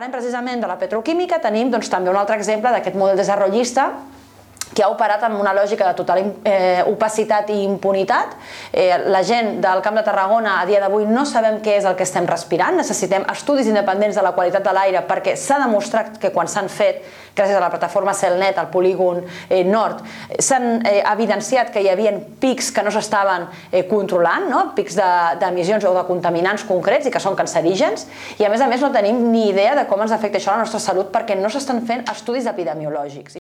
Parlem precisament de la petroquímica, tenim doncs, també un altre exemple d'aquest model desenvolupista que ha operat amb una lògica de total eh, opacitat i impunitat. Eh, la gent del Camp de Tarragona a dia d'avui no sabem què és el que estem respirant, necessitem estudis independents de la qualitat de l'aire perquè s'ha demostrat que quan s'han fet, gràcies a la plataforma Celnet, al polígon eh, nord, s'han eh, evidenciat que hi havia pics que no s'estaven eh, controlant, no? pics d'emissions de, o de contaminants concrets i que són cancerígens, i a més a més no tenim ni idea de com ens afecta això a la nostra salut perquè no s'estan fent estudis epidemiològics.